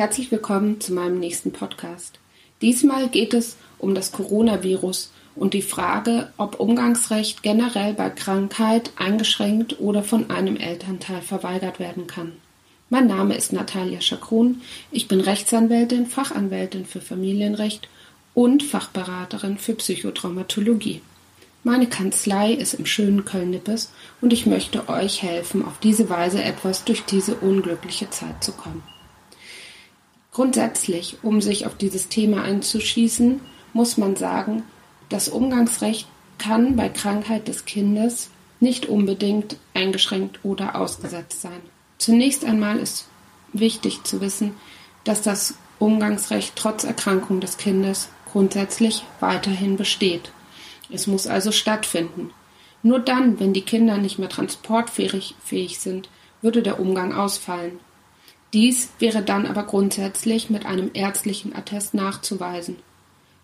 Herzlich willkommen zu meinem nächsten Podcast. Diesmal geht es um das Coronavirus und die Frage, ob Umgangsrecht generell bei Krankheit eingeschränkt oder von einem Elternteil verweigert werden kann. Mein Name ist Natalia Schakron. Ich bin Rechtsanwältin, Fachanwältin für Familienrecht und Fachberaterin für Psychotraumatologie. Meine Kanzlei ist im schönen Köln-Nippes und ich möchte euch helfen, auf diese Weise etwas durch diese unglückliche Zeit zu kommen. Grundsätzlich, um sich auf dieses Thema einzuschießen, muss man sagen, das Umgangsrecht kann bei Krankheit des Kindes nicht unbedingt eingeschränkt oder ausgesetzt sein. Zunächst einmal ist wichtig zu wissen, dass das Umgangsrecht trotz Erkrankung des Kindes grundsätzlich weiterhin besteht. Es muss also stattfinden. Nur dann, wenn die Kinder nicht mehr transportfähig sind, würde der Umgang ausfallen. Dies wäre dann aber grundsätzlich mit einem ärztlichen Attest nachzuweisen.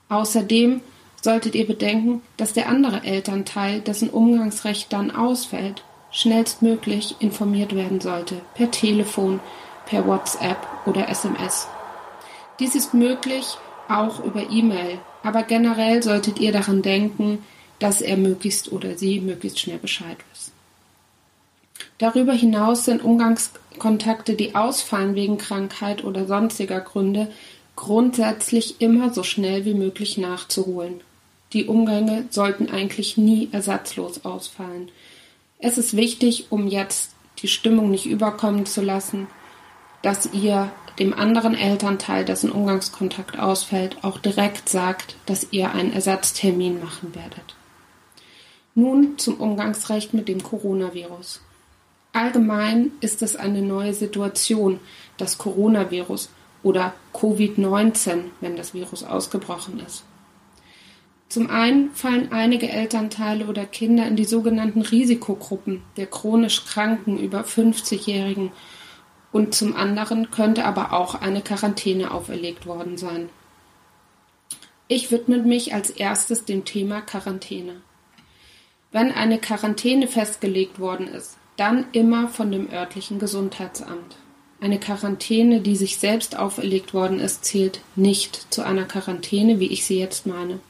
Außerdem solltet ihr bedenken, dass der andere Elternteil, dessen Umgangsrecht dann ausfällt, schnellstmöglich informiert werden sollte, per Telefon, per WhatsApp oder SMS. Dies ist möglich auch über E-Mail, aber generell solltet ihr daran denken, dass er möglichst oder sie möglichst schnell Bescheid weiß. Darüber hinaus sind Umgangskontakte, die ausfallen wegen Krankheit oder sonstiger Gründe, grundsätzlich immer so schnell wie möglich nachzuholen. Die Umgänge sollten eigentlich nie ersatzlos ausfallen. Es ist wichtig, um jetzt die Stimmung nicht überkommen zu lassen, dass ihr dem anderen Elternteil, dessen Umgangskontakt ausfällt, auch direkt sagt, dass ihr einen Ersatztermin machen werdet. Nun zum Umgangsrecht mit dem Coronavirus. Allgemein ist es eine neue Situation, das Coronavirus oder Covid-19, wenn das Virus ausgebrochen ist. Zum einen fallen einige Elternteile oder Kinder in die sogenannten Risikogruppen der chronisch Kranken über 50-Jährigen und zum anderen könnte aber auch eine Quarantäne auferlegt worden sein. Ich widme mich als erstes dem Thema Quarantäne. Wenn eine Quarantäne festgelegt worden ist, dann immer von dem örtlichen Gesundheitsamt. Eine Quarantäne, die sich selbst auferlegt worden ist, zählt nicht zu einer Quarantäne, wie ich sie jetzt meine.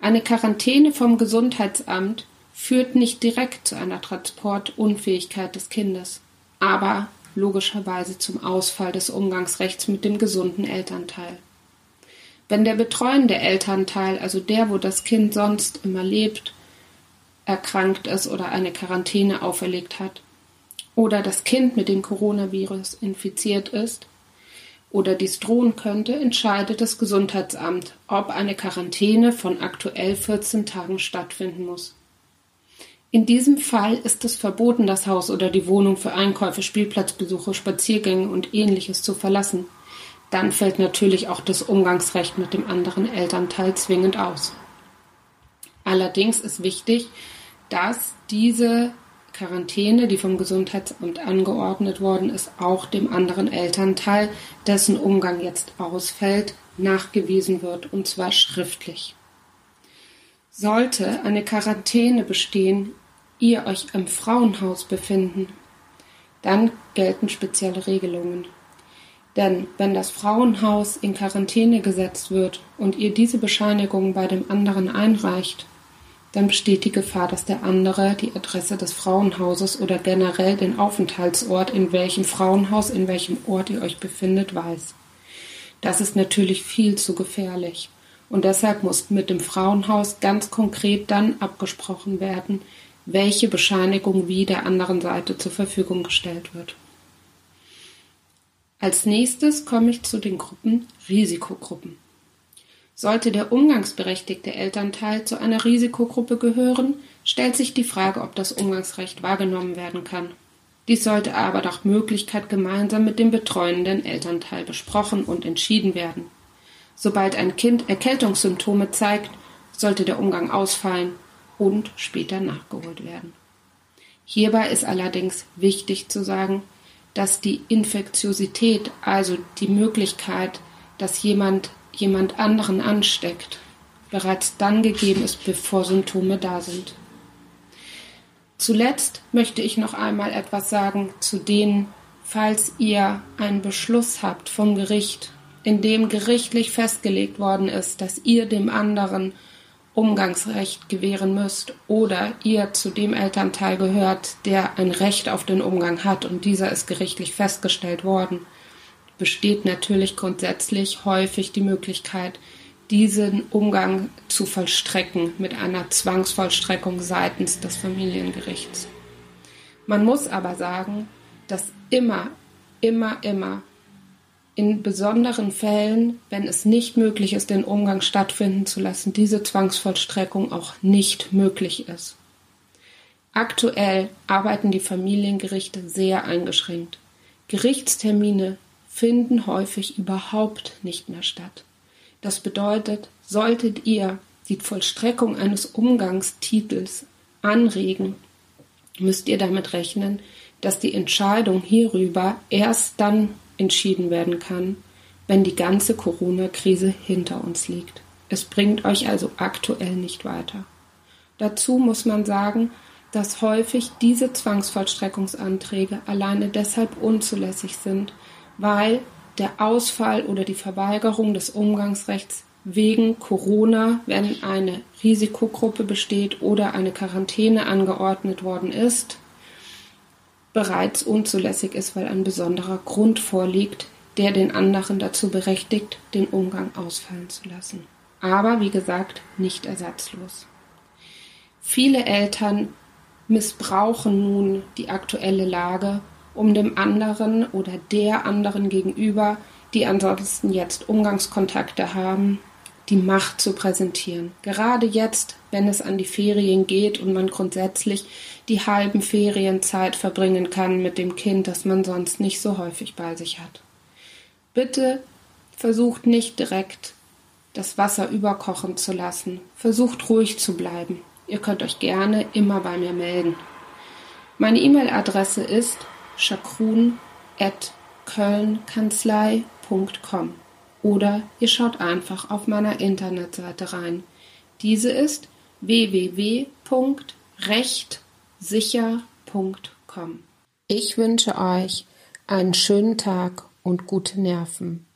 Eine Quarantäne vom Gesundheitsamt führt nicht direkt zu einer Transportunfähigkeit des Kindes, aber logischerweise zum Ausfall des Umgangsrechts mit dem gesunden Elternteil. Wenn der betreuende Elternteil, also der, wo das Kind sonst immer lebt, erkrankt ist oder eine Quarantäne auferlegt hat oder das Kind mit dem Coronavirus infiziert ist oder dies drohen könnte, entscheidet das Gesundheitsamt, ob eine Quarantäne von aktuell 14 Tagen stattfinden muss. In diesem Fall ist es verboten, das Haus oder die Wohnung für Einkäufe, Spielplatzbesuche, Spaziergänge und ähnliches zu verlassen. Dann fällt natürlich auch das Umgangsrecht mit dem anderen Elternteil zwingend aus. Allerdings ist wichtig, dass diese Quarantäne, die vom Gesundheitsamt angeordnet worden ist, auch dem anderen Elternteil, dessen Umgang jetzt ausfällt, nachgewiesen wird, und zwar schriftlich. Sollte eine Quarantäne bestehen, ihr euch im Frauenhaus befinden, dann gelten spezielle Regelungen. Denn wenn das Frauenhaus in Quarantäne gesetzt wird und ihr diese Bescheinigung bei dem anderen einreicht, dann besteht die Gefahr, dass der andere die Adresse des Frauenhauses oder generell den Aufenthaltsort, in welchem Frauenhaus, in welchem Ort ihr euch befindet, weiß. Das ist natürlich viel zu gefährlich. Und deshalb muss mit dem Frauenhaus ganz konkret dann abgesprochen werden, welche Bescheinigung wie der anderen Seite zur Verfügung gestellt wird. Als nächstes komme ich zu den Gruppen Risikogruppen. Sollte der umgangsberechtigte Elternteil zu einer Risikogruppe gehören, stellt sich die Frage, ob das Umgangsrecht wahrgenommen werden kann. Dies sollte aber nach Möglichkeit gemeinsam mit dem betreuenden Elternteil besprochen und entschieden werden. Sobald ein Kind Erkältungssymptome zeigt, sollte der Umgang ausfallen und später nachgeholt werden. Hierbei ist allerdings wichtig zu sagen, dass die Infektiosität, also die Möglichkeit, dass jemand jemand anderen ansteckt, bereits dann gegeben ist, bevor Symptome da sind. Zuletzt möchte ich noch einmal etwas sagen zu den falls ihr einen Beschluss habt vom Gericht, in dem gerichtlich festgelegt worden ist, dass ihr dem anderen Umgangsrecht gewähren müsst oder ihr zu dem Elternteil gehört, der ein Recht auf den Umgang hat und dieser ist gerichtlich festgestellt worden, besteht natürlich grundsätzlich häufig die Möglichkeit, diesen Umgang zu vollstrecken mit einer Zwangsvollstreckung seitens des Familiengerichts. Man muss aber sagen, dass immer, immer, immer in besonderen Fällen, wenn es nicht möglich ist, den Umgang stattfinden zu lassen, diese Zwangsvollstreckung auch nicht möglich ist. Aktuell arbeiten die Familiengerichte sehr eingeschränkt. Gerichtstermine finden häufig überhaupt nicht mehr statt. Das bedeutet, solltet ihr die Vollstreckung eines Umgangstitels anregen, müsst ihr damit rechnen, dass die Entscheidung hierüber erst dann entschieden werden kann, wenn die ganze Corona-Krise hinter uns liegt. Es bringt euch also aktuell nicht weiter. Dazu muss man sagen, dass häufig diese Zwangsvollstreckungsanträge alleine deshalb unzulässig sind, weil der Ausfall oder die Verweigerung des Umgangsrechts wegen Corona, wenn eine Risikogruppe besteht oder eine Quarantäne angeordnet worden ist, bereits unzulässig ist, weil ein besonderer Grund vorliegt, der den anderen dazu berechtigt, den Umgang ausfallen zu lassen. Aber wie gesagt, nicht ersatzlos. Viele Eltern missbrauchen nun die aktuelle Lage, um dem anderen oder der anderen gegenüber, die ansonsten jetzt Umgangskontakte haben, die Macht zu präsentieren. Gerade jetzt, wenn es an die Ferien geht und man grundsätzlich die halben Ferienzeit verbringen kann mit dem Kind, das man sonst nicht so häufig bei sich hat. Bitte versucht nicht direkt das Wasser überkochen zu lassen. Versucht ruhig zu bleiben. Ihr könnt euch gerne immer bei mir melden. Meine E-Mail-Adresse ist chakrun.kölnkanzlei.com oder ihr schaut einfach auf meiner Internetseite rein. Diese ist www.rechtsicher.com. Ich wünsche euch einen schönen Tag und gute Nerven.